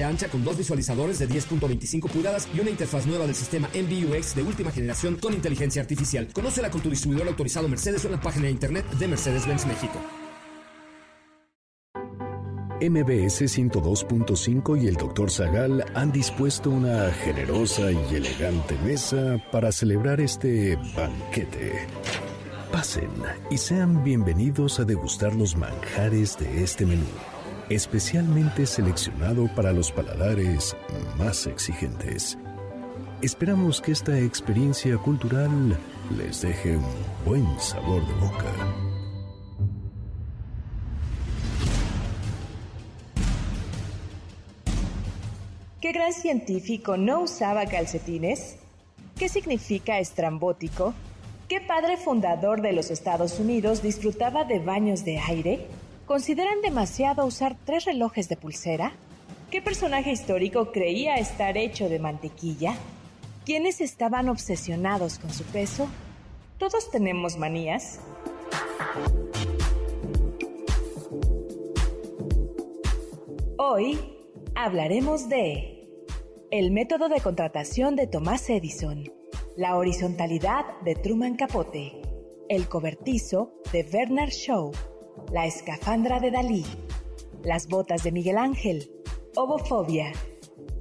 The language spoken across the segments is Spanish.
ancha con dos visualizadores de 10.25 pulgadas y una interfaz nueva del sistema MBUX de última generación con inteligencia artificial. Conócela con tu distribuidor autorizado Mercedes en la página de internet de Mercedes-Benz México. MBS 102.5 y el Dr. Zagal han dispuesto una generosa y elegante mesa para celebrar este banquete. Pasen y sean bienvenidos a degustar los manjares de este menú especialmente seleccionado para los paladares más exigentes. Esperamos que esta experiencia cultural les deje un buen sabor de boca. ¿Qué gran científico no usaba calcetines? ¿Qué significa estrambótico? ¿Qué padre fundador de los Estados Unidos disfrutaba de baños de aire? ¿Consideran demasiado usar tres relojes de pulsera? ¿Qué personaje histórico creía estar hecho de mantequilla? ¿Quiénes estaban obsesionados con su peso? ¿Todos tenemos manías? Hoy hablaremos de el método de contratación de Thomas Edison, la horizontalidad de Truman Capote, el cobertizo de Bernard Shaw, la escafandra de Dalí, las botas de Miguel Ángel, Obofobia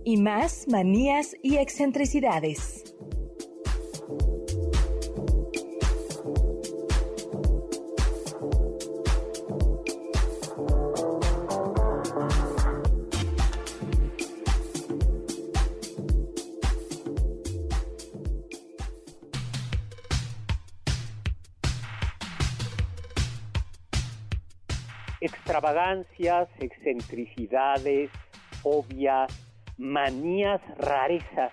y más manías y excentricidades. Extravagancias, excentricidades, obvias, manías, rarezas.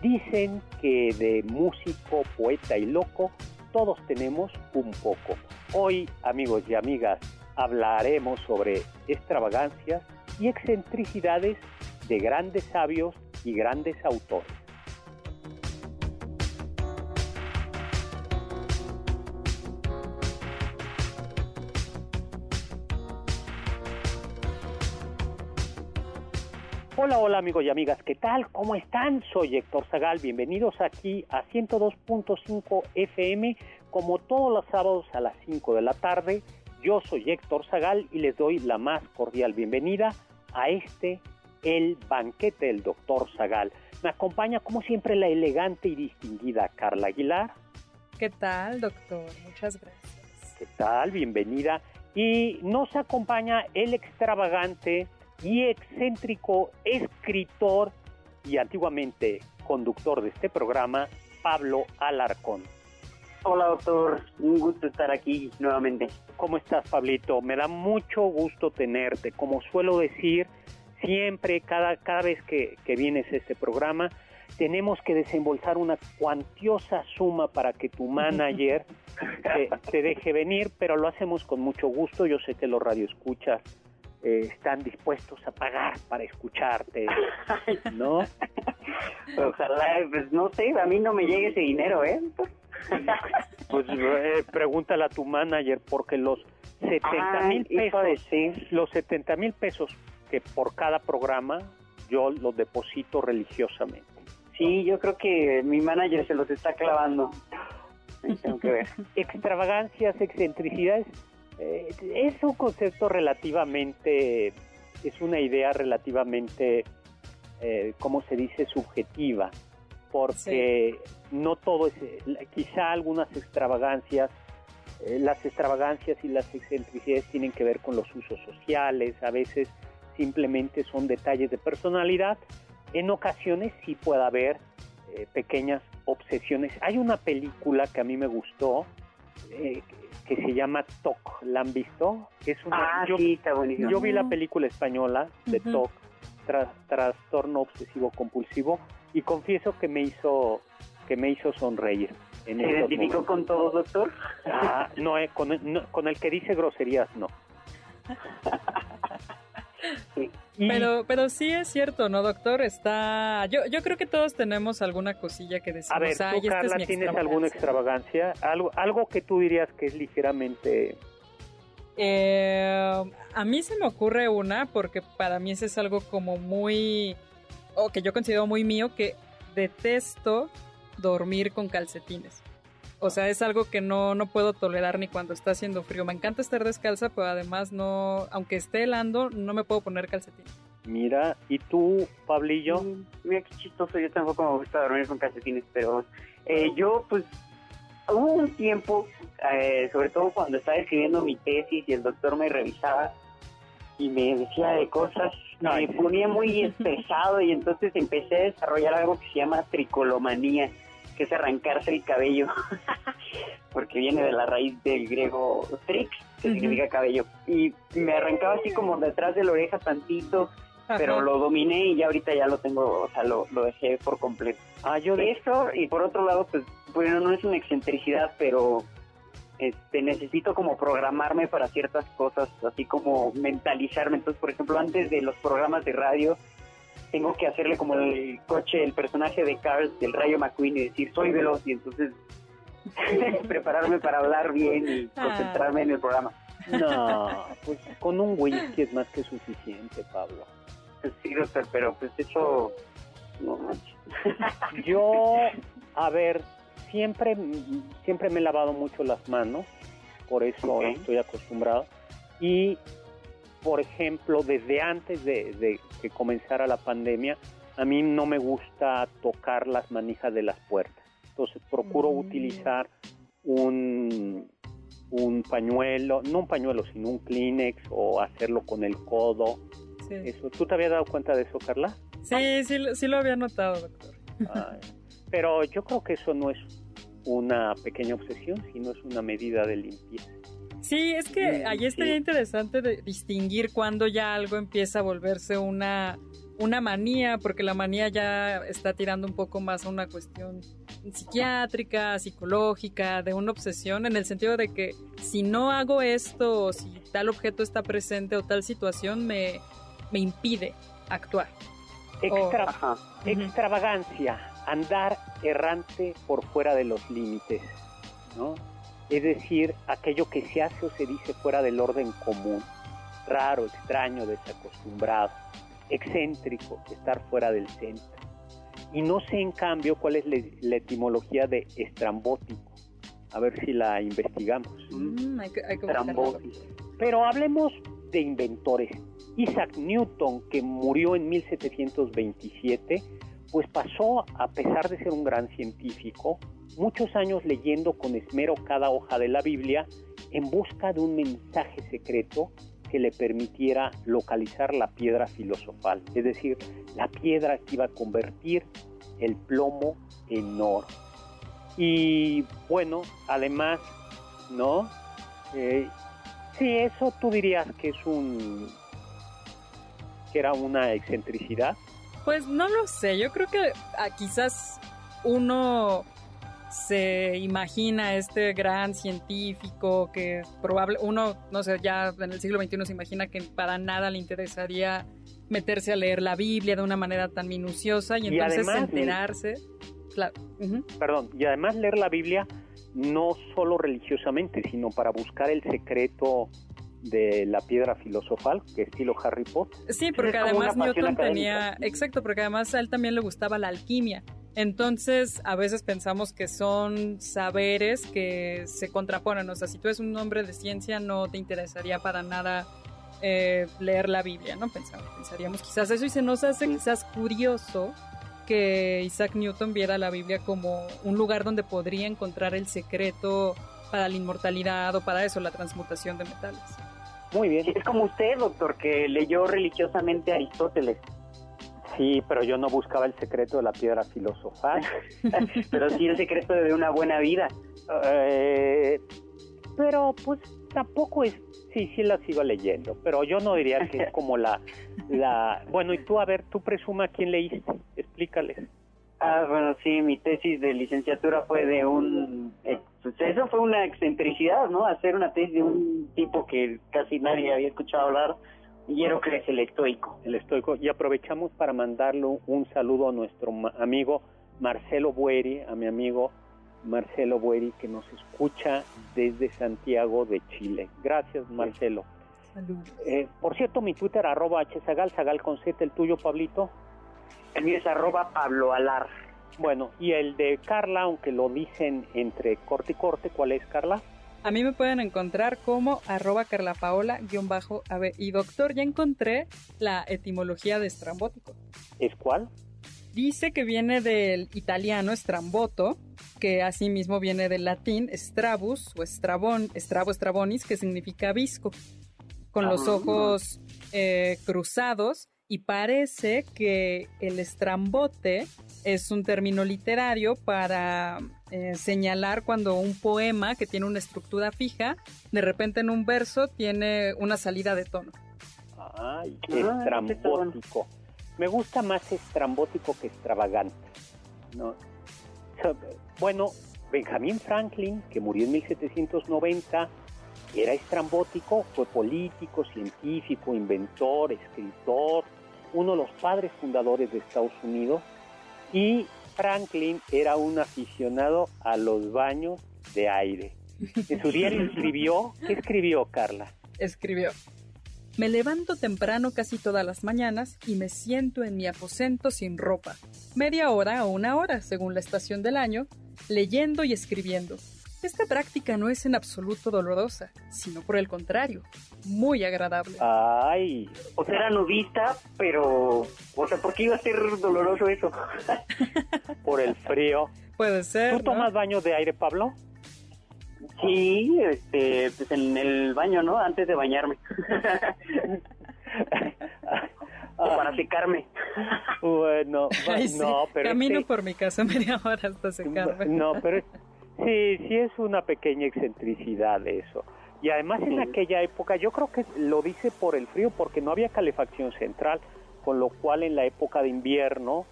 Dicen que de músico, poeta y loco todos tenemos un poco. Hoy, amigos y amigas, hablaremos sobre extravagancias y excentricidades de grandes sabios y grandes autores. Hola, hola amigos y amigas, ¿qué tal? ¿Cómo están? Soy Héctor Zagal, bienvenidos aquí a 102.5 FM, como todos los sábados a las 5 de la tarde. Yo soy Héctor Zagal y les doy la más cordial bienvenida a este, el banquete del doctor Zagal. Me acompaña como siempre la elegante y distinguida Carla Aguilar. ¿Qué tal, doctor? Muchas gracias. ¿Qué tal? Bienvenida. Y nos acompaña el extravagante y excéntrico escritor y antiguamente conductor de este programa, Pablo Alarcón. Hola doctor, un gusto estar aquí nuevamente. ¿Cómo estás Pablito? Me da mucho gusto tenerte. Como suelo decir, siempre, cada, cada vez que, vienes a este programa, tenemos que desembolsar una cuantiosa suma para que tu manager te, te, deje venir, pero lo hacemos con mucho gusto. Yo sé que los radioescuchas eh, están dispuestos a pagar para escucharte, ¿no? Ojalá, pues no sé, a mí no me llegue ese dinero, ¿eh? pues eh, pregúntale a tu manager, porque los 70 mil pesos, los 70 mil pesos que por cada programa yo los deposito religiosamente. Sí, yo creo que mi manager se los está clavando. Tengo que ver. Extravagancias, excentricidades, eh, es un concepto relativamente, es una idea relativamente, eh, ¿cómo se dice?, subjetiva, porque no todo es, quizá algunas extravagancias, eh, las extravagancias y las excentricidades tienen que ver con los usos sociales, a veces simplemente son detalles de personalidad, en ocasiones sí puede haber eh, pequeñas obsesiones. Hay una película que a mí me gustó, eh, que se llama TOC. ¿La han visto? Es una, ah, yo, sí, está Yo vi la película española de TOC trastorno obsesivo compulsivo y confieso que me hizo que me hizo sonreír. ¿Se identificó con todo, doctor? Ah, no, eh, con, con el que dice groserías, no. Pero, pero sí es cierto, ¿no, doctor? Está, yo, yo creo que todos tenemos alguna cosilla que decimos. A ver, ¿tú, Carla, tienes alguna extravagancia? Algo, algo que tú dirías que es ligeramente. Eh, a mí se me ocurre una porque para mí ese es algo como muy, o que yo considero muy mío, que detesto dormir con calcetines. O sea, es algo que no, no puedo tolerar ni cuando está haciendo frío. Me encanta estar descalza, pero además no, aunque esté helando, no me puedo poner calcetines. Mira, ¿y tú, Pablillo? Mm, mira qué chistoso, yo tampoco me gusta dormir con calcetines, pero eh, yo pues hubo un tiempo, eh, sobre todo cuando estaba escribiendo mi tesis y el doctor me revisaba y me decía de cosas, me ponía muy estresado y entonces empecé a desarrollar algo que se llama tricolomanía que es arrancarse el cabello, porque viene de la raíz del griego trix, que significa cabello. Y me arrancaba así como detrás de la oreja tantito, pero lo dominé y ya ahorita ya lo tengo, o sea, lo, dejé por completo. Ah, yo de eso, y por otro lado, pues, bueno, no es una excentricidad, pero este, necesito como programarme para ciertas cosas, así como mentalizarme. Entonces, por ejemplo, antes de los programas de radio, tengo que hacerle como el coche, el personaje de Cars del Rayo McQueen y decir soy veloz y entonces prepararme para hablar bien y ah. concentrarme en el programa. No, pues con un whisky es más que suficiente, Pablo. Sí, doctor, pero pues eso no Yo, a ver, siempre, siempre me he lavado mucho las manos, por eso estoy acostumbrado. Y por ejemplo, desde antes de, que comenzara la pandemia, a mí no me gusta tocar las manijas de las puertas. Entonces procuro mm. utilizar un, un pañuelo, no un pañuelo, sino un Kleenex o hacerlo con el codo. Eso. ¿Tú te habías dado cuenta de eso, Carla? Sí, sí, sí lo había notado, doctor. pero yo creo que eso no es una pequeña obsesión, sino es una medida de limpieza. Sí, es que ahí estaría interesante de distinguir cuando ya algo empieza a volverse una, una manía, porque la manía ya está tirando un poco más a una cuestión psiquiátrica, psicológica, de una obsesión, en el sentido de que si no hago esto, o si tal objeto está presente o tal situación, me, me impide actuar. Extravagancia, andar errante por fuera de los límites, ¿no? Es decir, aquello que se hace o se dice fuera del orden común, raro, extraño, desacostumbrado, excéntrico, estar fuera del centro. Y no sé en cambio cuál es la etimología de estrambótico. A ver si la investigamos. Mm, Pero hablemos de inventores. Isaac Newton, que murió en 1727, pues pasó, a pesar de ser un gran científico, muchos años leyendo con esmero cada hoja de la Biblia en busca de un mensaje secreto que le permitiera localizar la piedra filosofal, es decir, la piedra que iba a convertir el plomo en oro. Y bueno, además, ¿no? Eh, sí, eso tú dirías que es un que era una excentricidad. Pues no lo sé, yo creo que quizás uno se imagina este gran científico que probable, uno, no sé, ya en el siglo XXI se imagina que para nada le interesaría meterse a leer la Biblia de una manera tan minuciosa y, entonces enterarse. Perdón, y además leer la Biblia no solo religiosamente, sino para buscar el secreto de la piedra filosofal, que estilo Harry Potter. Sí, porque además Newton tenía, exacto, porque además a él también le gustaba la alquimia. Entonces, a veces pensamos que son saberes que se contraponen. O sea, si tú eres un hombre de ciencia, no te interesaría para nada eh, leer la Biblia, ¿no? Pensamos, pensaríamos quizás eso y se nos hace quizás curioso que Isaac Newton viera la Biblia como un lugar donde podría encontrar el secreto para la inmortalidad o para eso, la transmutación de metales. Muy bien. Es como usted, doctor, que leyó religiosamente Aristóteles. Sí, pero yo no buscaba el secreto de la piedra filosofal. pero sí el secreto de una buena vida. Eh, pero pues tampoco es Sí, sí las iba leyendo, pero yo no diría que es como la, la... Bueno, y tú, a ver, tú presuma quién leíste, explícales. Ah, bueno, sí, mi tesis de licenciatura fue de un... Eh, pues eso fue una excentricidad, ¿no? Hacer una tesis de un tipo que casi nadie había escuchado hablar, Hierocles el estoico. El estoico. Y aprovechamos para mandarle un saludo a nuestro amigo Marcelo Bueri, a mi amigo Marcelo Bueri, que nos escucha desde Santiago de Chile. Gracias, Marcelo. Saludos. Eh, por cierto, mi Twitter, arroba hzagal, zagal con z, el tuyo, Pablito. El mío es arroba Pablo Alar. Bueno, y el de Carla, aunque lo dicen entre corte y corte, ¿cuál es, Carla? A mí me pueden encontrar como arroba carlapaola bajo Y doctor, ya encontré la etimología de estrambótico. ¿Es cuál? Dice que viene del italiano estramboto, que asimismo viene del latín strabus o estrabón, estrabo estrabonis, que significa visco, con los Ah. ojos eh, cruzados y parece que el estrambote es un término literario para eh, señalar cuando un poema que tiene una estructura fija, de repente en un verso tiene una salida de tono. Ay, Ah, bueno. estrambótico. Me gusta más estrambótico que extravagante. Bueno, Benjamin Franklin, que murió en 1790, era estrambótico, fue político, científico, inventor, escritor, uno de los padres fundadores de Estados Unidos. Y Franklin era un aficionado a los baños de aire. En su diario escribió, ¿qué escribió Carla? Escribió. Me levanto temprano casi todas las mañanas y me siento en mi aposento sin ropa, media hora o una hora, según la estación del año, leyendo y escribiendo. Esta práctica no es en absoluto dolorosa, sino por el contrario, muy agradable. Ay, O sea, era nudista, pero... O sea, ¿por qué iba a ser doloroso eso? por el frío. Puede ser. ¿Tú ¿no? tomas baños de aire, Pablo? Sí, este, pues en el baño, ¿no? Antes de bañarme. o para secarme. Bueno, Ay, sí. no, pero Camino este- por mi casa media hora hasta secarme. No, pero sí, sí es una pequeña excentricidad eso. Y además en aquella época, yo creo que lo dice por el frío, porque no había calefacción central, con lo cual en la época de invierno,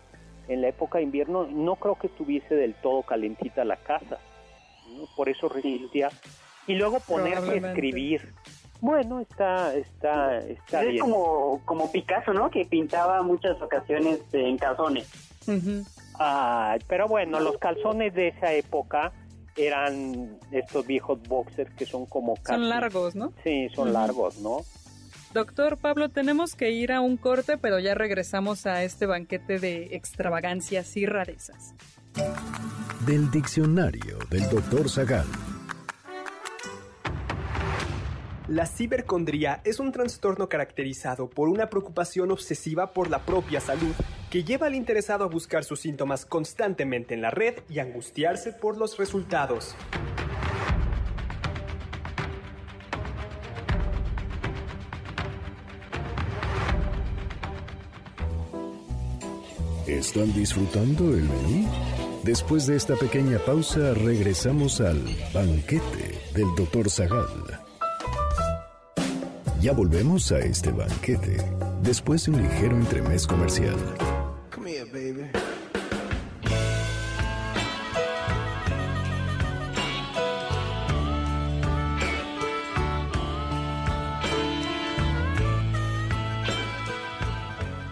en la época de invierno no creo que estuviese del todo calentita la casa. ¿no? Por eso resistía. Y luego ponerse a escribir. Bueno, está, está, está es bien. como, como Picasso, ¿no? Que pintaba muchas ocasiones en calzones. Pero bueno, los calzones de esa época eran estos viejos boxers que son como casi... Son largos, ¿no? Sí, son largos, ¿no? Doctor Pablo, tenemos que ir a un corte, pero ya regresamos a este banquete de extravagancias y rarezas. Del diccionario del doctor Zagal. La cibercondría es un trastorno caracterizado por una preocupación obsesiva por la propia salud que lleva al interesado a buscar sus síntomas constantemente en la red y angustiarse por los resultados. ¿Están disfrutando el menú? Después de esta pequeña pausa, regresamos al banquete del Dr. Zagal. Ya volvemos a este banquete, después de un ligero entremés comercial. Come here, baby.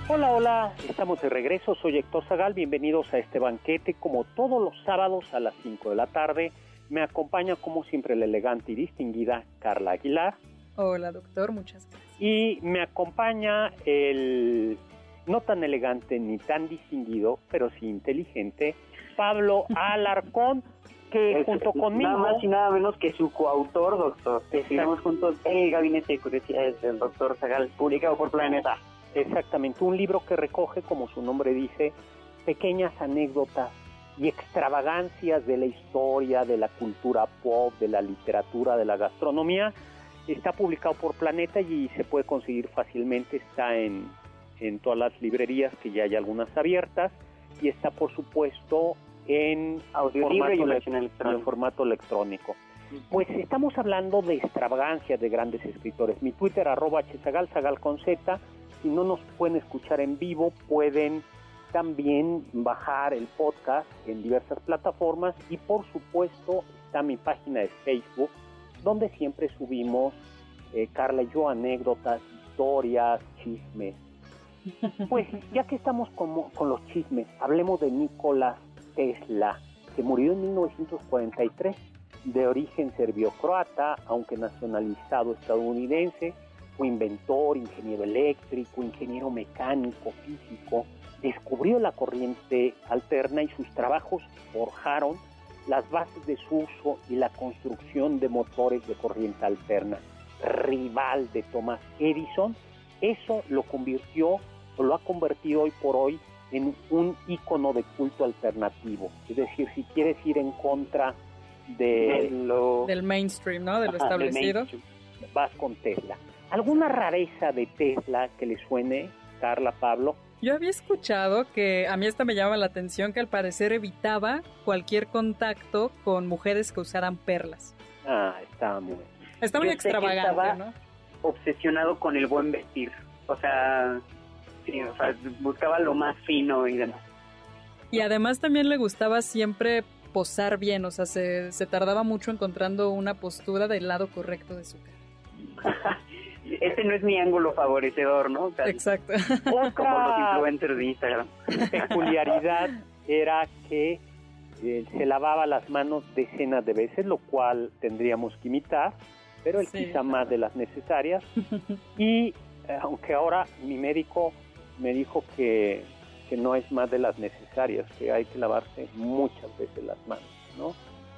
Hola, hola, estamos de regreso, soy Héctor Zagal, bienvenidos a este banquete como todos los sábados a las 5 de la tarde. Me acompaña como siempre la elegante y distinguida Carla Aguilar Hola, doctor, muchas gracias. y me acompaña el no tan elegante ni tan distinguido, pero sí inteligente, Pablo Alarcón, que Es- junto conmigo... Nada más y nada menos que su coautor, doctor. Escribimos juntos El Gabinete de Curiosidades del doctor Zagal, publicado por Planeta. Exactamente, un libro que recoge, como su nombre dice, pequeñas anécdotas y extravagancias de la historia, de la cultura pop, de la literatura, de la gastronomía. Está publicado por Planeta y se puede conseguir fácilmente, está en, en todas las librerías, que ya hay algunas abiertas, y está por supuesto en y formato, versión elec- en electrónica. formato electrónico. Pues estamos hablando de extravagancias de grandes escritores. Mi Twitter, arroba hzagal, zagal con Z. Si no nos pueden escuchar en vivo, pueden también bajar el podcast en diversas plataformas y por supuesto está mi página de Facebook, donde siempre subimos, eh, Carla y yo, anécdotas, historias, chismes. Pues ya que estamos con, con los chismes, hablemos de Nikola Tesla, que murió en 1943 de origen serbio-croata, aunque nacionalizado estadounidense, fue inventor, ingeniero eléctrico, ingeniero mecánico, físico, descubrió la corriente alterna y sus trabajos forjaron las bases de su uso y la construcción de motores de corriente alterna. Rival de Thomas Edison, eso lo convirtió o lo ha convertido hoy por hoy en un icono de culto alternativo. Es decir, si quieres ir en contra de lo, del mainstream, ¿no? De lo establecido. Vas con Tesla. ¿Alguna rareza de Tesla que le suene, Carla, Pablo? Yo había escuchado que a mí esta me llama la atención que al parecer evitaba cualquier contacto con mujeres que usaran perlas. Ah, está muy Está muy extravagante, ¿no? Obsesionado con el buen vestir. O sea, sí, o sea, buscaba lo más fino y demás. Y además también le gustaba siempre posar bien, o sea, se, se tardaba mucho encontrando una postura del lado correcto de su cara. Ese no es mi ángulo favorecedor, ¿no? Exacto. Como los influencers de Instagram. Peculiaridad era que eh, se lavaba las manos decenas de veces, lo cual tendríamos que imitar, pero él quizá más de las necesarias. Y eh, aunque ahora mi médico me dijo que que no es más de las necesarias, que hay que lavarse muchas veces las manos, ¿no?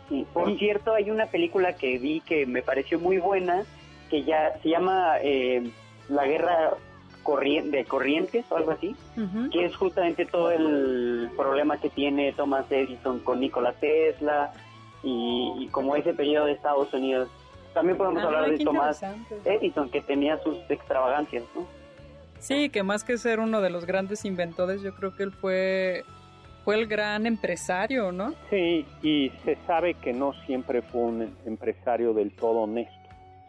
Sí, por cierto, hay una película que vi que me pareció muy buena, que ya se llama eh, La Guerra de Corrientes o algo así, que es justamente todo el problema que tiene Thomas Edison con Nikola Tesla y, como ese periodo de Estados Unidos. También podemos ah, hablar de Thomas Edison, que tenía sus extravagancias, ¿no? Sí, que más que ser uno de los grandes inventores, yo creo que él fue fue el gran empresario, ¿no? Sí, y se sabe que no siempre fue un empresario del todo honesto.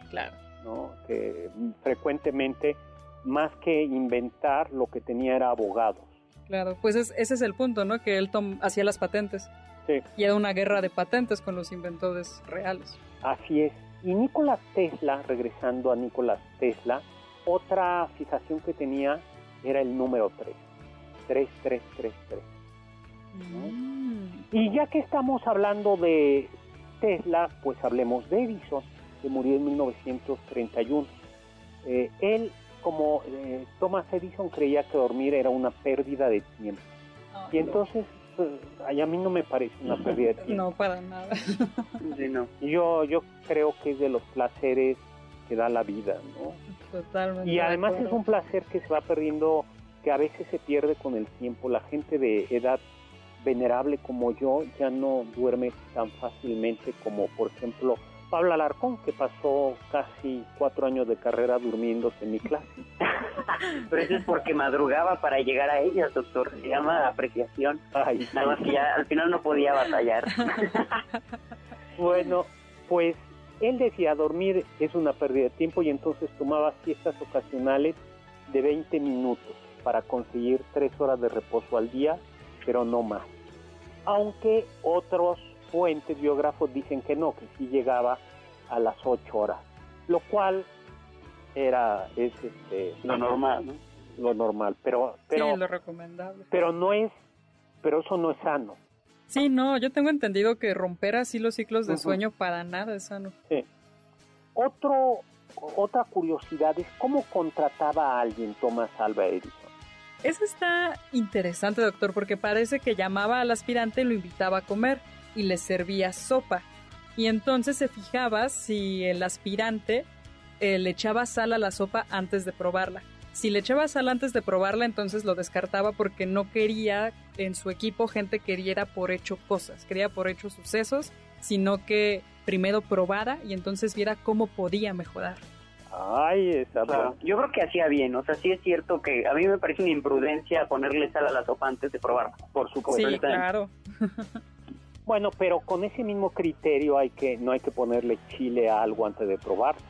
Claro. ¿No? Que frecuentemente, más que inventar, lo que tenía era abogados. Claro, pues ese es el punto, ¿no? Que él hacía las patentes. Sí. Y era una guerra de patentes con los inventores reales. Así es. Y Nikola Tesla, regresando a Nikola Tesla, otra fijación que tenía era el número 3. 3333. Mm. Y ya que estamos hablando de Tesla, pues hablemos de Edison, que murió en 1931. Eh, él, como eh, Thomas Edison, creía que dormir era una pérdida de tiempo. y entonces, pues, a mí no me parece una pérdida de tiempo. No, para nada. Yo, yo creo que es de los placeres que da la vida, ¿no? Totalmente. Y además es un placer que se va perdiendo, que a veces se pierde con el tiempo. La gente de edad venerable como yo ya no duerme tan fácilmente como, por ejemplo, Pablo Alarcón, que pasó casi cuatro años de carrera durmiéndose en mi clase. Pero eso es porque madrugaba para llegar a ella, doctor. Se llama apreciación. Nada más que ya al final no podía batallar. bueno, pues él decía, dormir es una pérdida de tiempo y entonces tomaba siestas ocasionales de 20 minutos para conseguir 3 horas de reposo al día, pero no más. Aunque otros fuentes, biógrafos dicen que no, que sí llegaba a las 8 horas, lo cual era es este, lo normal, ¿no? Lo normal, pero pero lo recomendable. Pero no es pero eso no es sano. Sí, no, yo tengo entendido que romper así los ciclos de sueño para nada es sano. Sí. Otro, otra curiosidad es cómo contrataba a alguien Thomas Alva Edison. Eso está interesante, doctor, porque parece que llamaba al aspirante y lo invitaba a comer y le servía sopa. Y entonces se fijaba si el aspirante eh, le echaba sal a la sopa antes de probarla. Si le echaba sal antes de probarla, entonces lo descartaba porque no quería en su equipo gente que diera por hecho cosas, quería por hecho sucesos, sino que primero probara y entonces viera cómo podía mejorar. Ay, esa Yo creo que hacía bien, o sea, sí es cierto que a mí me parece una imprudencia ponerle sal a la sopa antes de probarla, por supuesto. Sí, claro. Bueno, pero con ese mismo criterio hay que no hay que ponerle chile a algo antes de probarlo.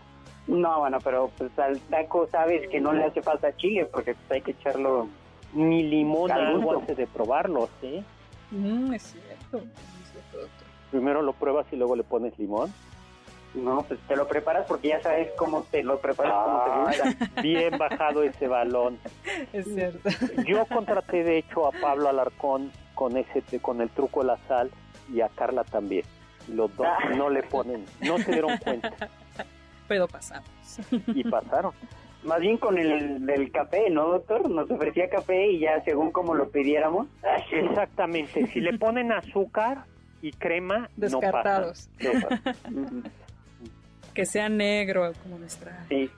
No, bueno, pero pues al taco sabes que no le hace falta chile porque pues, hay que echarlo Ni limón a Al algo antes de probarlo, ¿sí? Mm, es cierto. es cierto, doctor. Primero lo pruebas y luego le pones limón. No, pues te lo preparas porque ya sabes cómo te lo preparas como te gusta. Bien bajado ese balón. Es cierto. Yo contraté de hecho a Pablo Alarcón con ese con el truco de la sal y a Carla también. Los dos Ah. no le ponen, no se dieron cuenta Pero pasamos. y pasaron. Más bien con el del café, ¿no, doctor? Nos ofrecía café y ya según como lo pidiéramos. Exactamente, si le ponen azúcar y crema, Descartados. no pasa. No pasa. Ujú, Que sea negro como nuestra. Sí.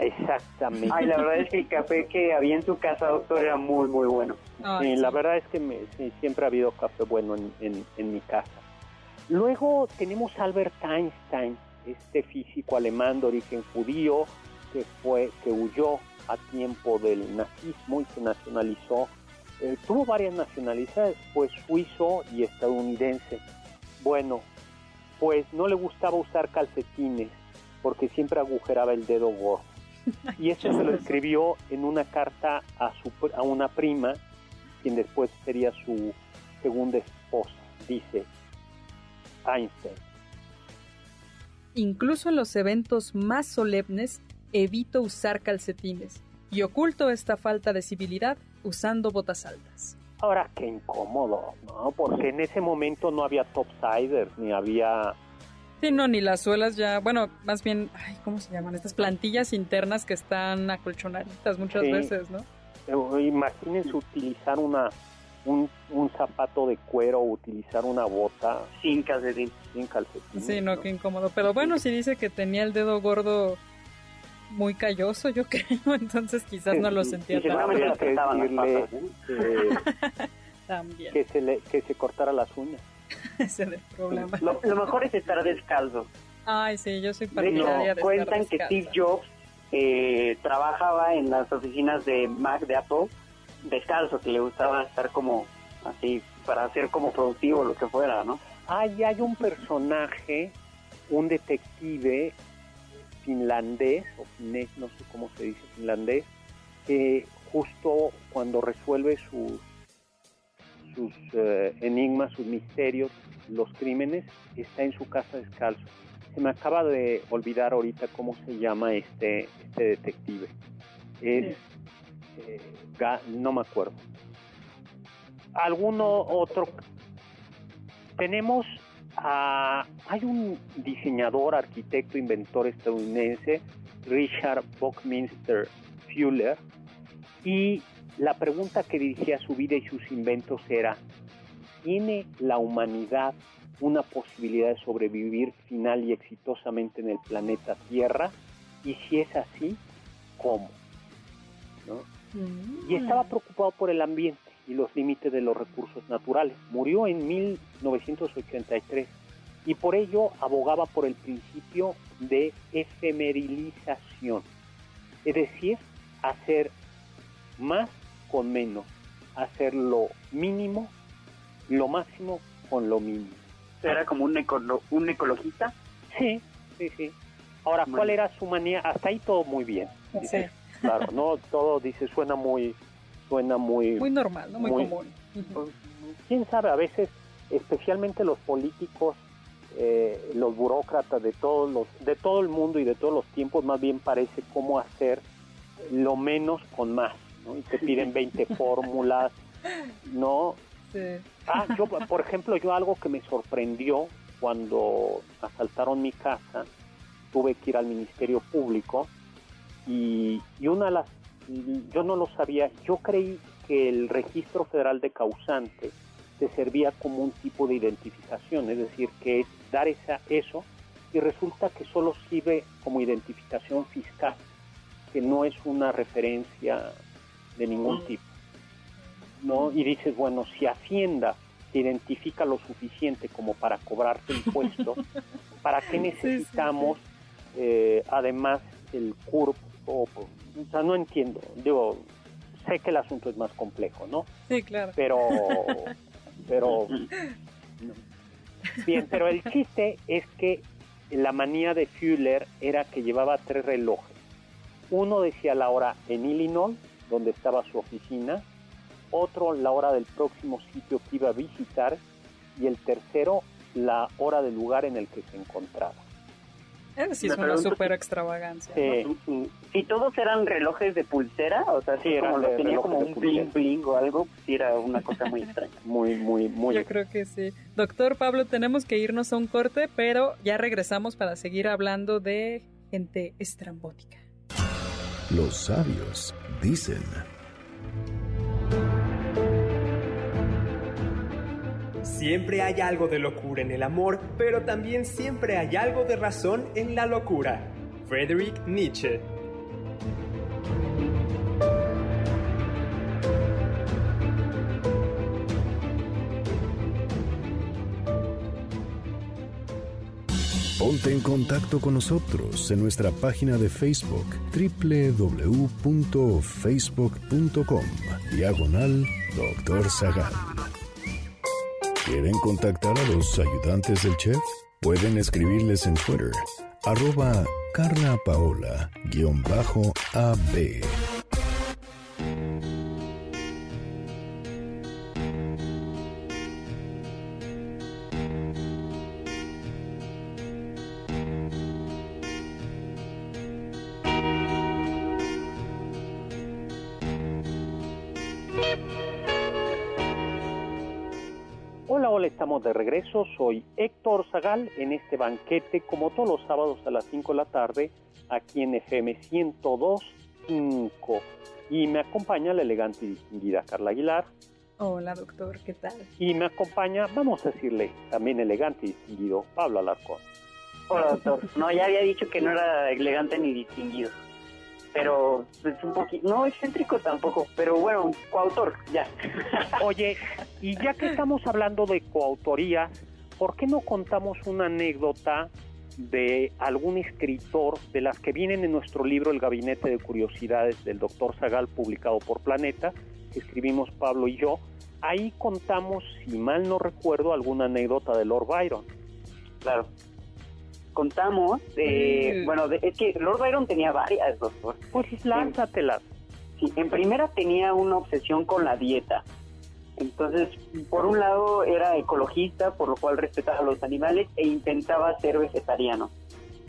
Exactamente. Ay, la verdad es que el café que había en su casa, doctor, era muy, muy bueno. Ay, Sí, sí. la verdad es que me- sí, siempre ha habido café bueno en, en- en mi casa. Luego tenemos a Albert Einstein, este físico alemán de origen judío que fue que huyó a tiempo del nazismo y se nacionalizó. Eh, tuvo varias nacionalidades, fue suizo y estadounidense. Bueno, pues no le gustaba usar calcetines porque siempre agujeraba el dedo gordo. Y eso se lo escribió en una carta a, su, a una prima, quien después sería su segunda esposa. Dice Einstein. Incluso en los eventos más solemnes evito usar calcetines y oculto esta falta de civilidad usando botas altas. Ahora, qué incómodo, ¿no? Porque en ese momento no había topsiders, ni había... Sí, no, ni las suelas ya, bueno, más bien, ay, ¿cómo se llaman? Estas plantillas internas que están acolchonaditas muchas Sí. veces, ¿no? eh, Imagínense utilizar una un, un zapato de cuero o utilizar una bota Sin calcetín. sin calcetines. Sí, no, qué incómodo. Pero bueno, si dice que tenía el dedo gordo muy calloso, yo creo, entonces quizás no lo sentía tan le que ¿eh? que, también. que se le, que se cortara las uñas. Ese es el problema. Lo, lo mejor es estar descalzo. Ay, sí, yo soy De partidaria hecho, de cuentan estar que. Steve Jobs eh, trabajaba en las oficinas de Mac, de Apple, descalzo, que le gustaba estar como así, para ser como productivo, lo que fuera, ¿no? Hay, hay un personaje, un detective finlandés, o finés, no sé cómo se dice finlandés, que justo cuando resuelve sus, sus eh, enigmas, sus misterios, los crímenes, está en su casa descalzo. Se me acaba de olvidar ahorita cómo se llama este, este detective. Es, eh, no me acuerdo. ¿Alguno otro? Tenemos a... Hay un diseñador, arquitecto, inventor estadounidense, Richard Buckminster Fuller, y la pregunta que dirigía su vida y sus inventos era, ¿tiene la humanidad una posibilidad de sobrevivir final y exitosamente en el planeta Tierra? Y si es así, ¿cómo? ¿No? Mm. y estaba preocupado por el ambiente y los límites de los recursos naturales. Murió en 1983 y por ello abogaba por el principio de efemerilización, es decir, hacer más con menos, hacer lo mínimo, lo máximo con lo mínimo. Era como un, ecolo- un ecologista. Sí, sí, sí. Ahora, ¿cuál Bueno. era su manía? Hasta ahí todo muy bien. Sí, Claro, no todo dice suena muy suena muy muy normal, ¿no? Muy, Muy- común. Quién sabe a veces especialmente los políticos eh, los burócratas de todos los de todo el mundo y de todos los tiempos más bien parece cómo hacer lo menos con más ¿no? y te piden 20 fórmulas no Sí. ah yo por ejemplo yo algo que me sorprendió cuando asaltaron mi casa tuve que ir al ministerio público y, y una de las yo no lo sabía yo creí que el registro federal de causantes te servía como un tipo de identificación, es decir, que es dar esa, eso y resulta que solo sirve como identificación fiscal, que no es una referencia de ningún tipo. ¿no? Y dices, bueno, si Hacienda te identifica lo suficiente como para cobrarte impuesto, ¿para qué necesitamos eh, además el CURP? O, o sea, no entiendo. Digo, sé que el asunto es más complejo, ¿no? Sí, claro. Pero, pero Bien, pero el chiste es que la manía de Fuller era que llevaba tres relojes. Uno decía la hora en Illinois, donde estaba su oficina, otro la hora del próximo sitio que iba a visitar y el tercero la hora del lugar en el que se encontraba. Es sí es una super extravagancia. Si todos eran relojes de pulsera, o sea, si como lo tenía como un bling bling o algo, pues era una cosa muy extraña. Muy, muy, muy. Yo creo que sí. Doctor Pablo, tenemos que irnos a un corte, pero ya regresamos para seguir hablando de gente estrambótica. Los sabios dicen. Siempre hay algo de locura en el amor, pero también siempre hay algo de razón en la locura. Friedrich Nietzsche Ponte en contacto con nosotros en nuestra página de Facebook www.facebook.com Diagonal Doctor Zagal. ¿Quieren contactar a los ayudantes del chef? Pueden escribirles en Twitter, arroba Carla estamos de regreso. Soy Héctor Zagal en este banquete, como todos los sábados a las 5 de la tarde, aquí en FM 102.5. Y me acompaña la elegante y distinguida Carla Aguilar. Hola, doctor, ¿qué tal? Y me acompaña, vamos a decirle, también elegante y distinguido, Pablo Alarcón. Hola, doctor. No, ya había dicho que no era elegante ni distinguido pero es un poquito, no excéntrico tampoco, pero bueno, coautor, ya. Oye, y ya que estamos hablando de coautoría, ¿por qué no contamos una anécdota de algún escritor de las que vienen en nuestro libro El Gabinete de Curiosidades del doctor Zagal, publicado por Planeta, que escribimos Pablo y yo? Ahí contamos, si mal no recuerdo, alguna anécdota de Lord Byron. Claro contamos, eh, bueno, es que Lord Byron tenía varias, doctor. Pues lánzatelas. Sí, en primera tenía una obsesión con la dieta. Entonces, por un lado era ecologista, por lo cual respetaba a los animales e intentaba ser vegetariano.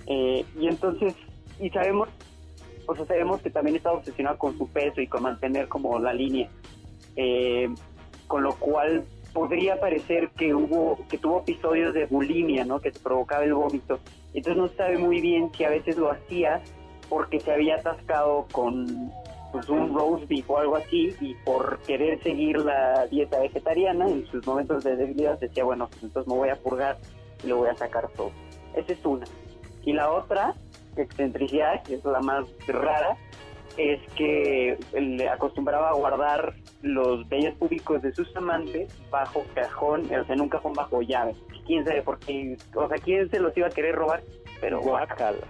Eh, y entonces, y sabemos, o sea, sabemos que también estaba obsesionado con su peso y con mantener como la línea. Eh, con lo cual podría parecer que hubo que tuvo episodios de bulimia, ¿no? Que se provocaba el vómito. Entonces no sabe muy bien si a veces lo hacía porque se había atascado con pues, un roast beef o algo así y por querer seguir la dieta vegetariana en sus momentos de debilidad decía, bueno, pues, entonces me voy a purgar y lo voy a sacar todo. Esa es una. Y la otra, excentricidad, que es la más rara, es que le acostumbraba a guardar los bellos públicos de sus amantes bajo cajón, o sea, en un cajón bajo llave. Quién sabe por qué, o sea, quién se los iba a querer robar, pero guacala.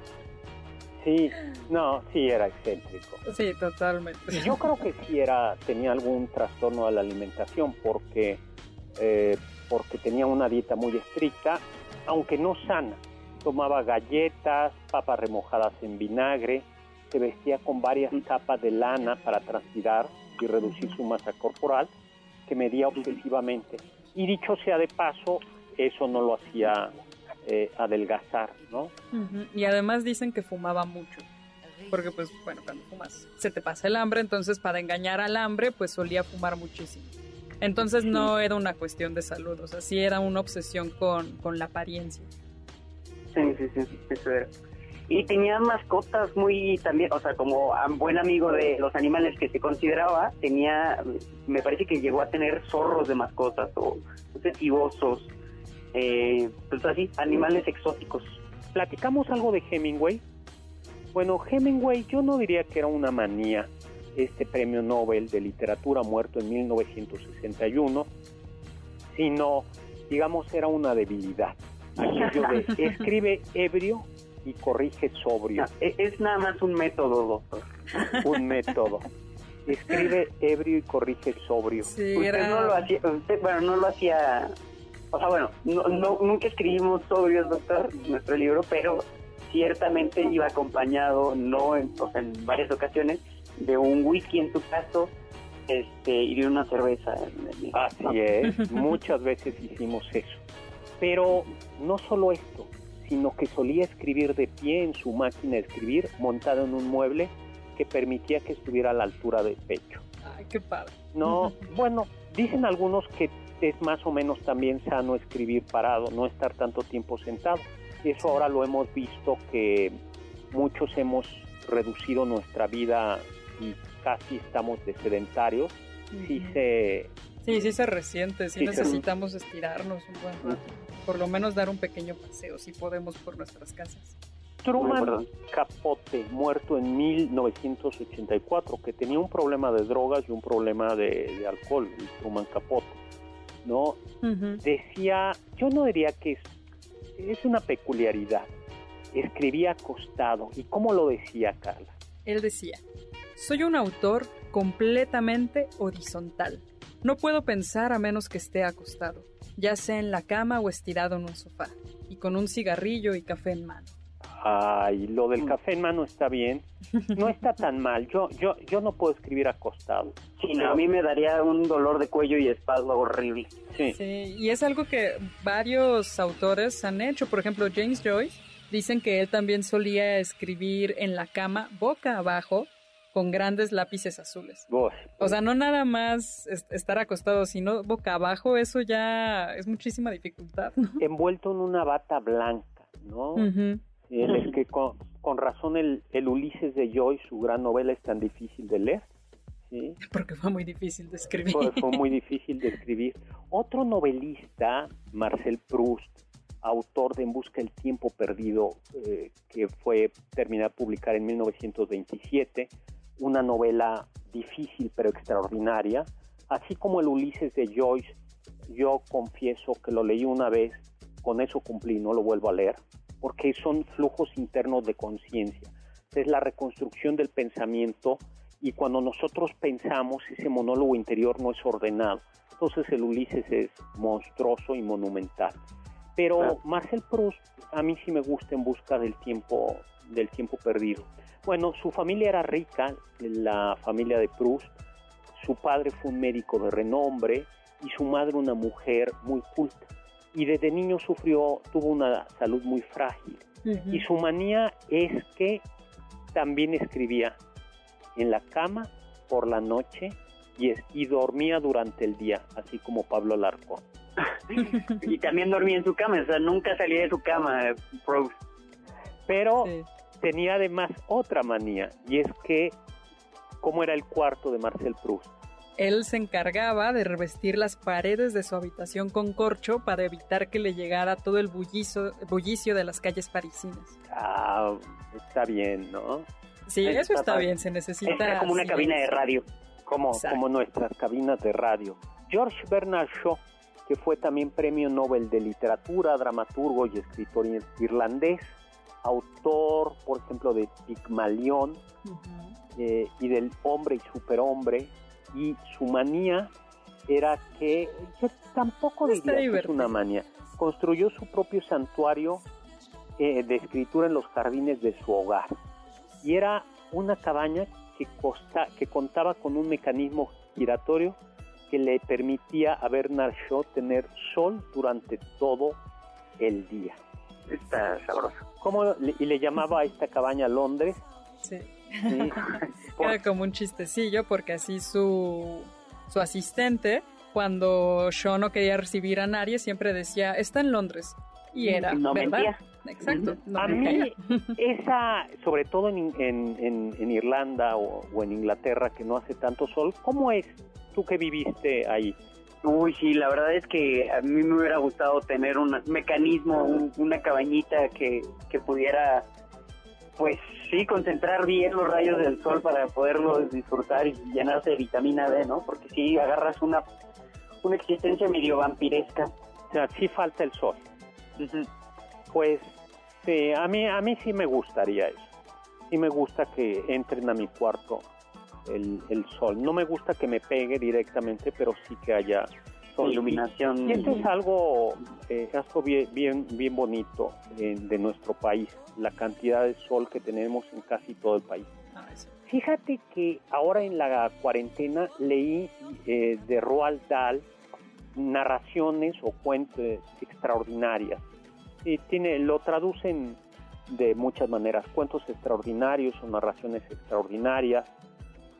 Sí, no, sí era excéntrico. Sí, totalmente. Yo creo que sí era, tenía algún trastorno de la alimentación porque, eh, porque tenía una dieta muy estricta, aunque no sana. Tomaba galletas, papas remojadas en vinagre, se vestía con varias capas de lana para transpirar y reducir su masa corporal, que medía obsesivamente. Y dicho sea de paso, eso no lo hacía eh, adelgazar, ¿no? Y además dicen que fumaba mucho. Porque pues bueno, cuando fumas se te pasa el hambre, entonces para engañar al hambre pues solía fumar muchísimo. Entonces no era una cuestión de salud, o sea, sí era una obsesión con, con la apariencia. Sí, sí, sí, eso era y tenía mascotas muy también, o sea, como buen amigo de los animales que se consideraba, tenía, me parece que llegó a tener zorros de mascotas o no eh, pues así, animales exóticos. ¿Platicamos algo de Hemingway? Bueno, Hemingway yo no diría que era una manía, este premio Nobel de literatura muerto en 1961, sino, digamos, era una debilidad. Aquello de escribe ebrio y corrige sobrio. E-, es nada más un método, doctor. un método. Escribe ebrio y corrige sobrio. usted no lo hacía, bueno, no lo hacía o sea, bueno, no, nunca escribimos sobrios, doctor, nuestro libro, pero ciertamente iba acompañado, no en, en varias ocasiones, de un whisky en tu caso este, y de una cerveza. Así es, muchas veces hicimos eso. Pero no solo esto, sino que solía escribir de pie en su máquina de escribir, montado en un mueble que permitía que estuviera a la altura del pecho. Ay, qué padre. No, bueno, dicen algunos que es más o menos también sano escribir parado, no estar tanto tiempo sentado. Y eso ahora lo hemos visto que muchos hemos reducido nuestra vida y casi estamos de sedentarios. Sí se... Sí, sí se resiente, sí, necesitamos estirarnos un buen rato. Por lo menos dar un pequeño paseo, si podemos, por nuestras casas. Truman Capote, muerto en 1984, que tenía un problema de drogas y un problema de, alcohol, Truman Capote, ¿no? Decía, yo no diría que es, es una peculiaridad, escribía acostado. ¿Y cómo lo decía, Carla? Él decía, soy un autor completamente horizontal. No puedo pensar a menos que esté acostado, ya sea en la cama o estirado en un sofá, y con un cigarrillo y café en mano. Ay, lo del café en mano está bien. No está tan mal. Yo, yo, yo no puedo escribir acostado. Sí, no, a mí me daría un dolor de cuello y espalda horrible. Sí. sí. Y es algo que varios autores han hecho. Por ejemplo, James Joyce dicen que él también solía escribir en la cama, boca abajo, con grandes lápices azules. O sea, no nada más estar acostado, sino boca abajo, eso ya es muchísima dificultad. Envuelto en una bata blanca, ¿no? es que con, razón el, Ulises de Joyce, su gran novela, es tan difícil de leer. ¿sí? Porque fue muy difícil de escribir. Fue, muy difícil de escribir. Otro novelista, Marcel Proust, autor de En Busca del Tiempo Perdido, eh, que fue terminada publicar en 1927, una novela difícil pero extraordinaria, así como el Ulises de Joyce, yo confieso que lo leí una vez, con eso cumplí, no lo vuelvo a leer porque son flujos internos de conciencia. Es la reconstrucción del pensamiento y cuando nosotros pensamos ese monólogo interior no es ordenado. Entonces el Ulises es monstruoso y monumental. Pero Marcel Proust a mí sí me gusta en busca del tiempo del tiempo perdido. Bueno, su familia era rica, la familia de Proust. Su padre fue un médico de renombre y su madre una mujer muy culta y desde niño sufrió, tuvo una salud muy frágil. Y su manía es que también escribía en la cama por la noche y, y dormía durante el día, así como Pablo Larcón. y también dormía en su cama, o sea, nunca salía de su cama, Proust. Pero tenía además otra manía, y es que, ¿cómo era el cuarto de Marcel Proust? Él se encargaba de revestir las paredes de su habitación con corcho para evitar que le llegara todo el bullicio, bullicio de las calles parisinas. Ah, está bien, ¿no? Sí, eso está, bien, se necesita... Es como una cabina de radio. Como, como nuestras cabinas de radio. George Bernard Shaw, que fue también premio Nobel de Literatura, dramaturgo y escritor irlandés, autor, por ejemplo, de Pigmalión eh, y del Hombre y Superhombre, y su manía era que, yo tampoco diría que es una manía, construyó su propio santuario eh, de escritura en los jardines de su hogar. Y era una cabaña que, costa, que contaba con un mecanismo giratorio que le permitía a Bernard Shaw tener sol durante todo el día. Está sabroso. ¿Cómo y le llamaba a esta cabaña Londres? Sí. Era como un chistecillo porque así su, su asistente, cuando yo no quería recibir a nadie, siempre decía, está en Londres. Y era, ¿verdad? Exacto. a mí, esa, sobre todo en, en, Irlanda o, en Inglaterra, que no hace tanto sol, ¿cómo es tú que viviste ahí? Uy, sí, la verdad es que a mí me hubiera gustado tener un mecanismo, una cabañita que, que pudiera pues sí, concentrar bien los rayos del sol para poderlos disfrutar y llenarse de vitamina D, ¿no? Porque si agarras una, una existencia medio vampiresca. O sea, sí falta el sol. Pues sí, a mí, a mí sí me gustaría eso. Sí me gusta que entren a mi cuarto el, el sol. No me gusta que me pegue directamente, pero sí que haya iluminación. Y, esto es algo, eh, bien, bien, bien bonito eh, de nuestro país, la cantidad de sol que tenemos en casi todo el país. Ah, Fíjate que ahora en la cuarentena leí eh, de Roald Dahl narraciones o cuentos extraordinarias. Y tiene, lo traducen de muchas maneras, cuentos extraordinarios o narraciones extraordinarias,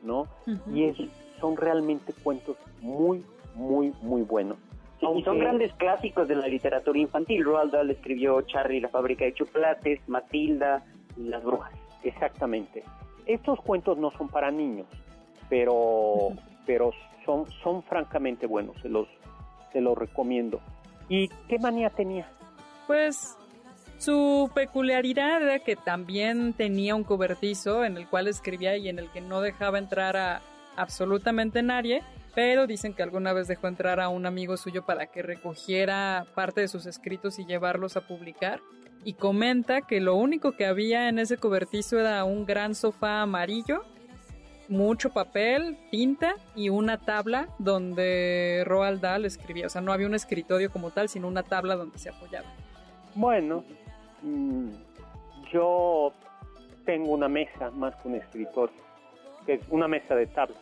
¿no? Y es, son realmente cuentos muy, muy, muy buenos. y son grandes clásicos de la literatura infantil. Roald Dahl escribió Charlie la fábrica de chocolates, Matilda y las brujas. Exactamente. Estos cuentos no son para niños, pero, pero son, son francamente buenos, se los, se los recomiendo. ¿Y qué manía tenía? Pues su peculiaridad era que también tenía un cobertizo en el cual escribía y en el que no dejaba entrar a absolutamente nadie, pero dicen que alguna vez dejó entrar a un amigo suyo para que recogiera parte de sus escritos y llevarlos a publicar. Y comenta que lo único que había en ese cobertizo era un gran sofá amarillo, mucho papel, tinta y una tabla donde Roald Dahl escribía. O sea, no había un escritorio como tal, sino una tabla donde se apoyaba. Bueno, mm, yo tengo una mesa más que un escritorio, que es una mesa de tabla.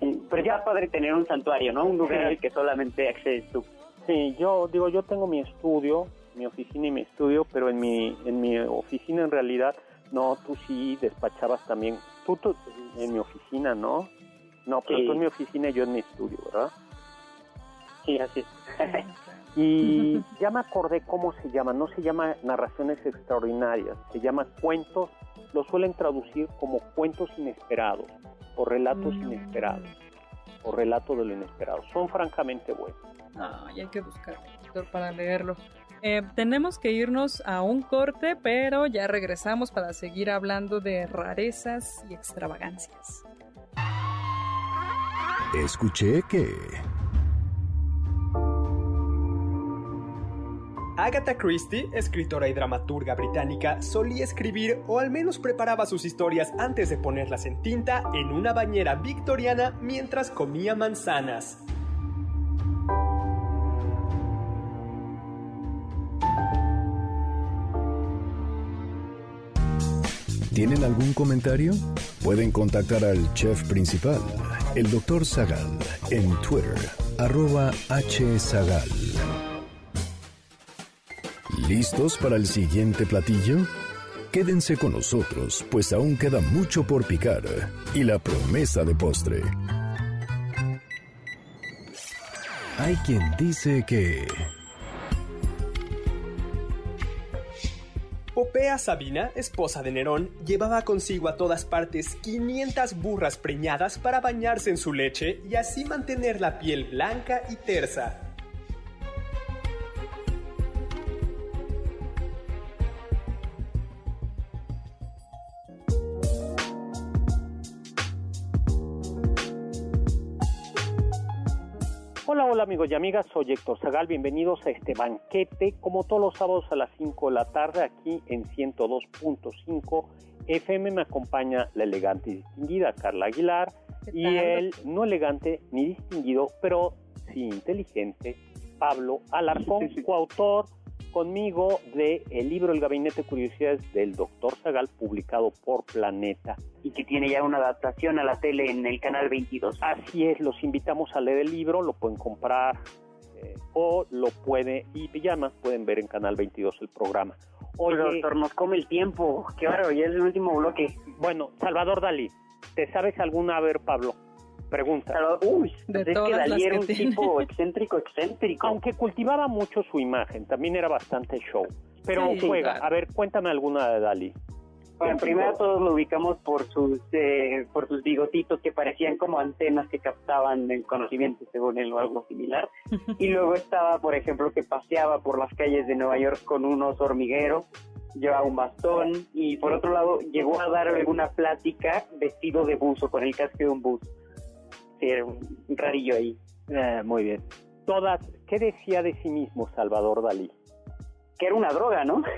Pero ya padre tener un santuario, ¿no? Un lugar al que solamente accedes tú. Sí, yo digo, yo tengo mi estudio, mi oficina y mi estudio, pero en mi, en mi oficina en realidad, no, tú sí despachabas también. Tú, en mi oficina, ¿no? No, pero tú en mi oficina y yo en mi estudio, ¿verdad? Sí, así es. y ya me acordé cómo se llama, no se llama narraciones extraordinarias, se llama cuentos, lo suelen traducir como cuentos inesperados o relatos mm. inesperados o relato de lo inesperado. Son francamente buenos. Ah, y hay que buscar para leerlo. Eh, tenemos que irnos a un corte, pero ya regresamos para seguir hablando de rarezas y extravagancias. Escuché que... Agatha Christie, escritora y dramaturga británica, solía escribir o al menos preparaba sus historias antes de ponerlas en tinta en una bañera victoriana mientras comía manzanas. ¿Tienen algún comentario? Pueden contactar al chef principal, el Dr. Zagal, en Twitter, arroba hzagal. ¿Listos para el siguiente platillo? Quédense con nosotros, pues aún queda mucho por picar y la promesa de postre. Hay quien dice que... Popea Sabina, esposa de Nerón, llevaba consigo a todas partes 500 burras preñadas para bañarse en su leche y así mantener la piel blanca y tersa. Hola, amigos y amigas, soy Héctor Zagal, bienvenidos a este banquete, como todos los sábados a las 5 de la tarde, aquí en 102.5 FM me acompaña la elegante y distinguida Carla Aguilar y el no elegante ni distinguido, pero sí inteligente, Pablo Alarcón, coautor conmigo de el libro El Gabinete de Curiosidades del Doctor Zagal, publicado por Planeta. Y que tiene ya una adaptación a la tele en el canal 22. Así es, los invitamos a leer el libro, lo pueden comprar eh, o lo puede, y ya más pueden ver en canal 22 el programa. Oye, doctor, nos come el tiempo. Qué bárbaro, ya es el último bloque. Bueno, Salvador Dalí, ¿te sabes alguna? A ver, Pablo pregunta. uy, de es que Dalí era un tipo excéntrico, excéntrico. Aunque cultivaba mucho su imagen, también era bastante show. Pero juega, a ver, cuéntame alguna de Dalí. Bueno, primero todos lo ubicamos por sus eh, por sus bigotitos que parecían como antenas que captaban el conocimiento según él o algo similar. Y luego estaba, por ejemplo, que paseaba por las calles de Nueva York con un oso hormiguero, llevaba un bastón y por otro lado llegó a dar alguna plática vestido de buzo, con el casco de un buzo sí, era un rarillo ahí. Eh, muy bien. Todas, ¿qué decía de sí mismo Salvador Dalí? Que era una droga, ¿no?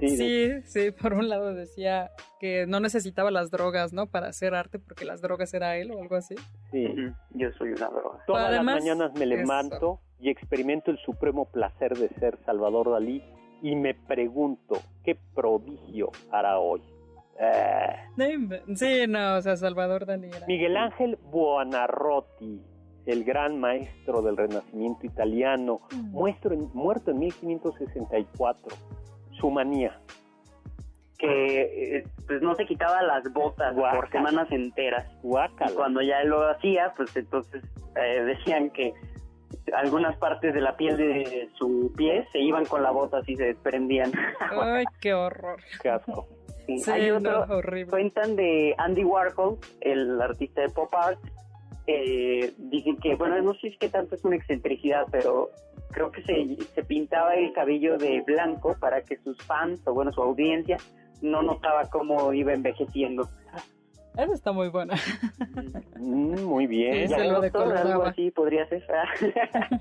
Sí, sí, por un lado decía que no necesitaba las drogas, ¿no? Para hacer arte, porque las drogas era él o algo así. Sí, yo soy una droga. Todas las mañanas me levanto y experimento el supremo placer de ser Salvador Dalí y me pregunto, ¿qué prodigio hará hoy? Sí, no, o sea, Salvador Dalí era... Miguel Ángel Buonarroti, el gran maestro del Renacimiento italiano, Mm. muestro en- muerto en 1564. Su manía. Que eh, pues no se quitaba las botas por semanas enteras. Guácala. Y cuando ya él lo hacía, pues entonces eh, decían que algunas partes de la piel de su pie se iban con la bota así se desprendían. Ay, qué horror. Qué asco. Sí, Sí, Hay no, otro, horrible. cuentan de Andy Warhol, el artista de pop art, eh, dicen que, bueno, no sé si qué tanto es una excentricidad, pero creo que se, se pintaba el cabello de blanco para que sus fans, o bueno, su audiencia, no notaba cómo iba envejeciendo. Esa está muy buena. Mm, muy bien. Sí, se lo Doctor, algo así podría ser.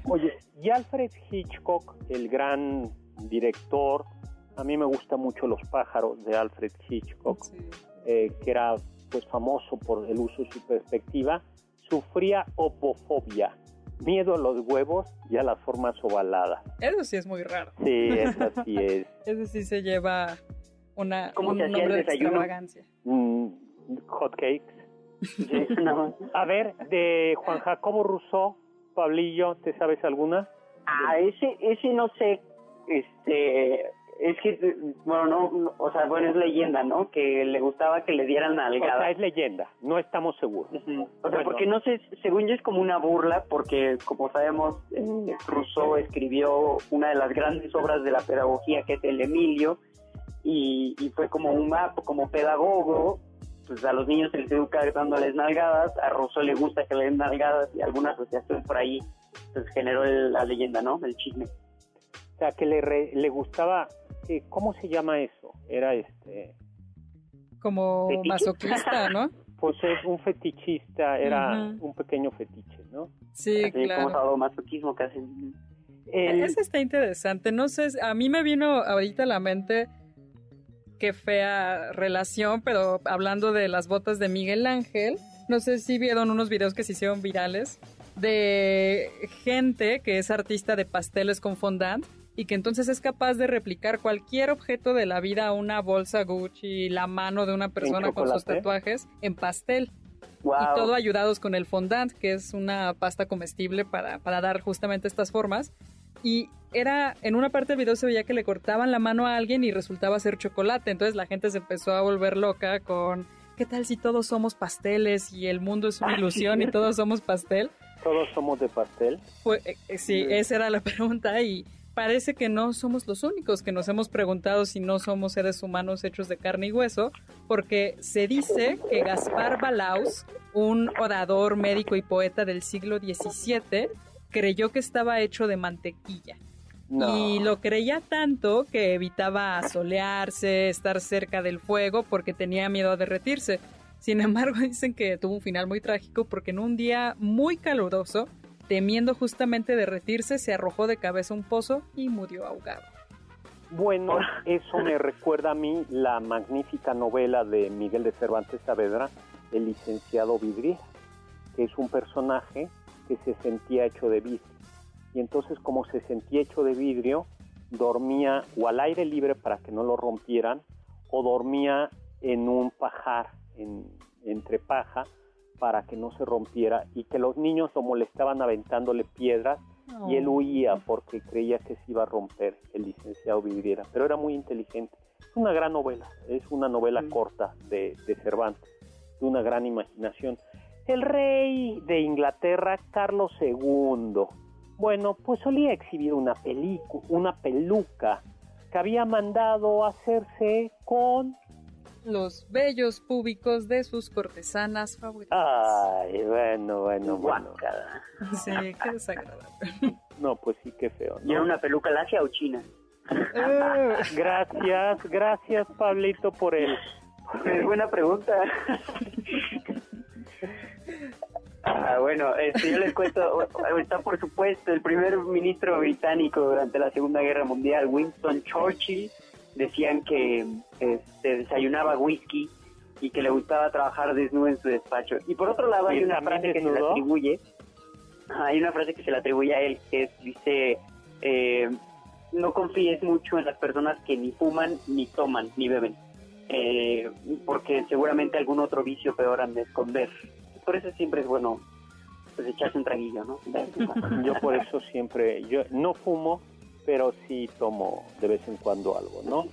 Oye, y Alfred Hitchcock, el gran director, a mí me gusta mucho Los pájaros de Alfred Hitchcock, Sí. eh, que era pues famoso por el uso de su perspectiva, sufría opofobia, miedo a los huevos y a las formas ovaladas. Eso sí es muy raro. Sí, esa sí es. Ese sí se lleva una, ¿Cómo un se hacía el nombre de desayuno? extravagancia. Mm, hot cakes. Sí, no. A ver, de Juan Jacobo Rousseau, Pablillo, ¿te sabes alguna? Ah, ese, ese no sé, este, es que, bueno, no, no, o sea, bueno, es leyenda, ¿no? Que le gustaba que le dieran O sea, nalgada. es leyenda, no estamos seguros. O sea, Bueno. porque no sé, según yo es como una burla, porque como sabemos, eh, Rousseau escribió una de las grandes obras de la pedagogía, que es el Emilio, y, y fue como un map, como pedagogo, pues a los niños se les educa dándoles nalgadas, a Rousseau le gusta que le den nalgadas, y alguna asociación por ahí, pues generó el- la leyenda, ¿no? El chisme. O sea, que le, re- le gustaba, eh, ¿cómo se llama eso? Era este, Como ¿Fetiche? masoquista, ¿no? pues es un fetichista, era un pequeño fetiche, ¿no? Sí, Así como claro. sadomasoquismo que hacen. El- Ese está interesante. No sé, a mí me vino ahorita a la mente qué fea relación, pero hablando de las botas de Miguel Ángel, no sé si vieron unos videos que se hicieron virales de gente que es artista de pasteles con fondant y que entonces es capaz de replicar cualquier objeto de la vida, una bolsa Gucci, la mano de una persona con sus tatuajes en pastel. Wow. Y todo ayudados con el fondant, que es una pasta comestible para, para dar justamente estas formas. Y era, en una parte del video se veía que le cortaban la mano a alguien y resultaba ser chocolate. Entonces la gente se empezó a volver loca con, ¿qué tal si todos somos pasteles y el mundo es una ilusión y todos somos pastel? Todos somos de pastel. Pues eh, eh, sí, esa era la pregunta y parece que no somos los únicos que nos hemos preguntado si no somos seres humanos hechos de carne y hueso, porque se dice que Gaspar Balaus, un orador, médico y poeta del siglo XVII, creyó que estaba hecho de mantequilla. No. Y lo creía tanto que evitaba solearse, estar cerca del fuego porque tenía miedo a derretirse. Sin embargo, dicen que tuvo un final muy trágico porque en un día muy caluroso, temiendo justamente derretirse, se arrojó de cabeza un pozo y murió ahogado. Bueno, eso me recuerda a mí la magnífica novela de Miguel de Cervantes Saavedra, El licenciado Vidriera, que es un personaje que se sentía hecho de vidrio. Y entonces como se sentía hecho de vidrio, dormía o al aire libre para que no lo rompieran, o dormía en un pajar, en- entre paja, para que no se rompiera, y que los niños lo molestaban aventándole piedras y él huía porque creía que se iba a romper el licenciado Vidriera, pero era muy inteligente. Es una gran novela, es una novela corta de, de Cervantes, de una gran imaginación. El rey de Inglaterra, Carlos II, bueno, pues solía exhibir una una peluca que había mandado hacerse con... Los bellos públicos de sus cortesanas favoritas. Ay, bueno, bueno, bueno. Sí, qué desagradable. No, pues sí, qué feo. ¿Y era una peluca lacia o china? Eh, Gracias, gracias Pablito por el... Es buena pregunta. Ah, bueno, este, yo les cuento, está por supuesto el primer ministro británico durante la Segunda Guerra Mundial, Winston Churchill, decían que este, desayunaba whisky y que le gustaba trabajar desnudo en su despacho. Y por otro lado hay una frase que se le atribuye, hay una frase que se le atribuye a él que dice, eh, no confíes mucho en las personas que ni fuman, ni toman, ni beben, eh, porque seguramente algún otro vicio peor han de esconder. Por eso siempre es bueno pues echarse un traguillo, ¿no? Yo por eso siempre, yo no fumo, pero sí tomo de vez en cuando algo, ¿no?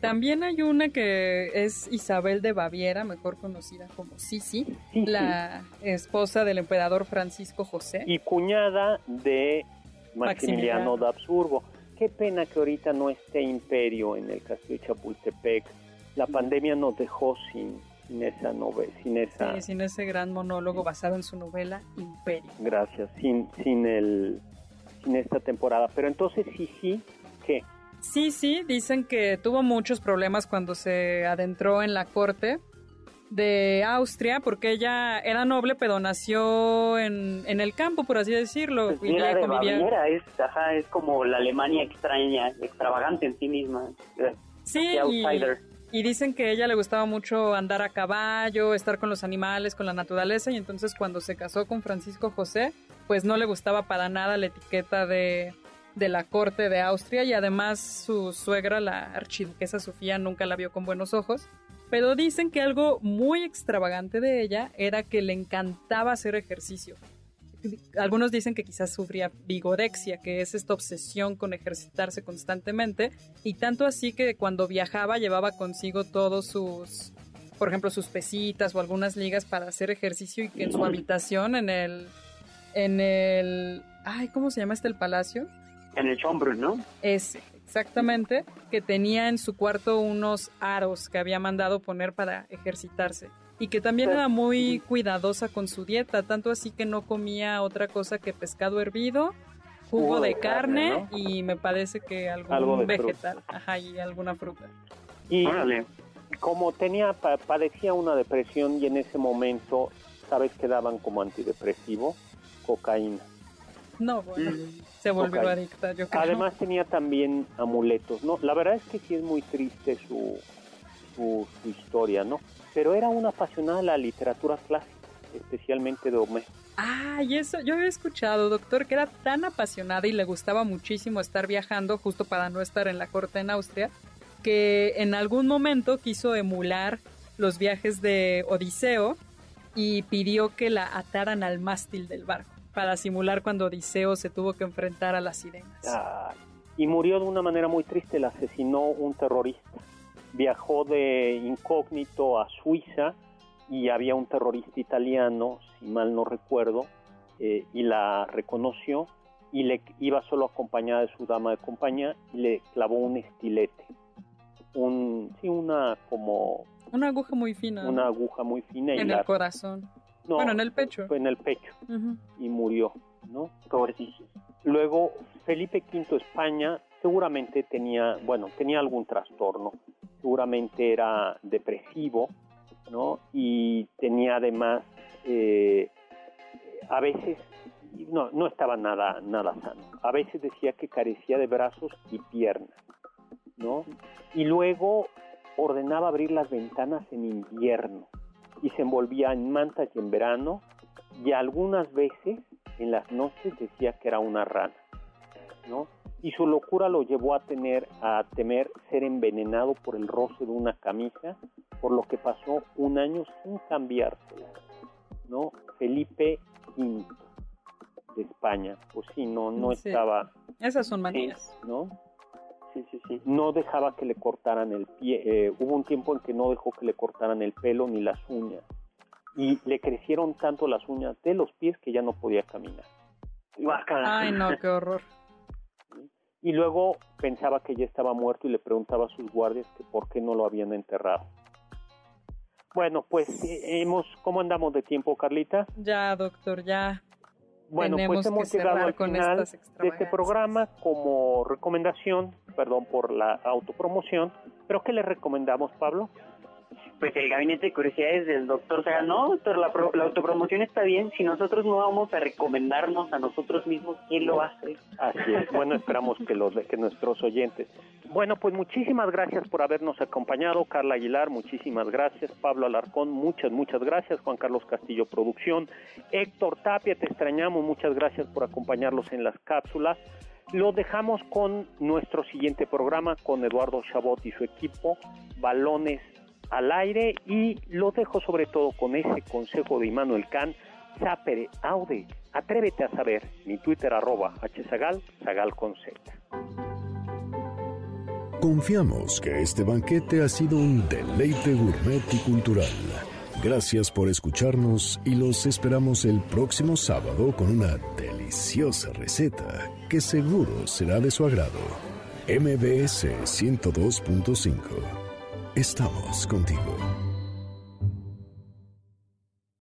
También hay una que es Isabel de Baviera, mejor conocida como Sisi, la esposa del emperador Francisco José. Y cuñada de Maximiliano, de Habsburgo. Qué pena que ahorita no esté Imperio en el castillo de Chapultepec. La pandemia nos dejó sin, sin esa novela, sin esa... sin ese gran monólogo basado en su novela Imperio. Gracias, sin, sin el en esta temporada. Pero entonces sí, sí, ¿qué? Sí, sí, dicen que tuvo muchos problemas cuando se adentró en la corte de Austria, porque ella era noble, pero nació en, en el campo, por así decirlo. Pues de Baviera, es, ajá, es como la Alemania extraña, extravagante en sí misma. Sí, y, dicen que a ella le gustaba mucho andar a caballo, estar con los animales, con la naturaleza, y entonces cuando se casó con Francisco José, pues no le gustaba para nada la etiqueta de, de la corte de Austria y además su suegra, la archiduquesa Sofía, nunca la vio con buenos ojos. Pero dicen que algo muy extravagante de ella era que le encantaba hacer ejercicio. Algunos dicen que quizás sufría vigorexia, que es esta obsesión con ejercitarse constantemente, y tanto así que cuando viajaba llevaba consigo todos sus, por ejemplo, sus pesitas o algunas ligas para hacer ejercicio y que en su habitación, en el en el... Ay, ¿cómo se llama este el palacio? En el Schönbrunn, ¿no? Ese, exactamente, que tenía en su cuarto unos aros que había mandado poner para ejercitarse y que también era muy cuidadosa con su dieta, tanto así que no comía otra cosa que pescado hervido, jugo de, carne, y me parece que algún vegetal, ajá, y alguna fruta. Y como tenía padecía una depresión y en ese momento, sabes que daban como antidepresivo, cocaína. No, bueno, mm. se volvió adicta, yo creo. Además tenía también amuletos, ¿no? La verdad es que sí es muy triste su, su, historia, ¿no? Pero era una apasionada de la literatura clásica, especialmente de Homero. Ah, y eso, yo había escuchado, doctor, que era tan apasionada y le gustaba muchísimo estar viajando justo para no estar en la corte en Austria, que en algún momento quiso emular los viajes de Odiseo y pidió que la ataran al mástil del barco para simular cuando Odiseo se tuvo que enfrentar a las sirenas. y murió de una manera muy triste, la asesinó un terrorista. Viajó de incógnito a Suiza y había un terrorista italiano, si mal no recuerdo, eh, y la reconoció y le iba solo acompañada de su dama de compañía y le clavó un estilete. Un, sí, una como una aguja muy fina. Una aguja muy fina. En el corazón. Bueno, en el pecho. Fue en el pecho. Y murió, ¿no? Luego, Felipe V España seguramente tenía, bueno, tenía algún trastorno. Seguramente era depresivo, ¿no? Y tenía además, eh, a veces, no, no estaba nada, nada sano. A veces decía que carecía de brazos y piernas, ¿no? Y luego ordenaba abrir las ventanas en invierno y se envolvía en mantas y en verano y algunas veces en las noches decía que era una rana, ¿no? Y su locura lo llevó a tener a temer ser envenenado por el roce de una camisa, por lo que pasó un año sin cambiársela, ¿no? Felipe V de España, pues sí, no, no estaba. Esas son manías, ¿no? No dejaba que le cortaran el pie. Eh, hubo un tiempo en que no dejó que le cortaran el pelo ni las uñas. Y le crecieron tanto las uñas de los pies que ya no podía caminar. Ay, no, qué horror. Y luego pensaba que ya estaba muerto y le preguntaba a sus guardias que por qué no lo habían enterrado. Bueno, pues eh, hemos, ¿cómo andamos de tiempo, Carlita? Ya, doctor, ya. Bueno, pues hemos llegado al final de este programa como recomendación, perdón por la autopromoción, pero ¿qué le recomendamos, Pablo? Pues el gabinete de curiosidades del doctor sea no, doctor, la, la, autopromoción está bien, si nosotros no vamos a recomendarnos a nosotros mismos, ¿quién lo hace? Así es, bueno, esperamos que, los, que nuestros oyentes. Bueno, pues muchísimas gracias por habernos acompañado, Carla Aguilar, muchísimas gracias, Pablo Alarcón, muchas, muchas gracias, Juan Carlos Castillo Producción, Héctor Tapia, te extrañamos, muchas gracias por acompañarlos en las cápsulas. Lo dejamos con nuestro siguiente programa, con Eduardo Chabot y su equipo, Balones al aire, y lo dejo sobre todo con ese consejo de Immanuel Kant, Sapere Aude, atrévete a saber, mi Twitter arroba hzagal, zagal con Z. Confiamos que este banquete ha sido un deleite gourmet y cultural. Gracias por escucharnos y los esperamos el próximo sábado con una deliciosa receta que seguro será de su agrado. MBS 102.5. Estamos contigo.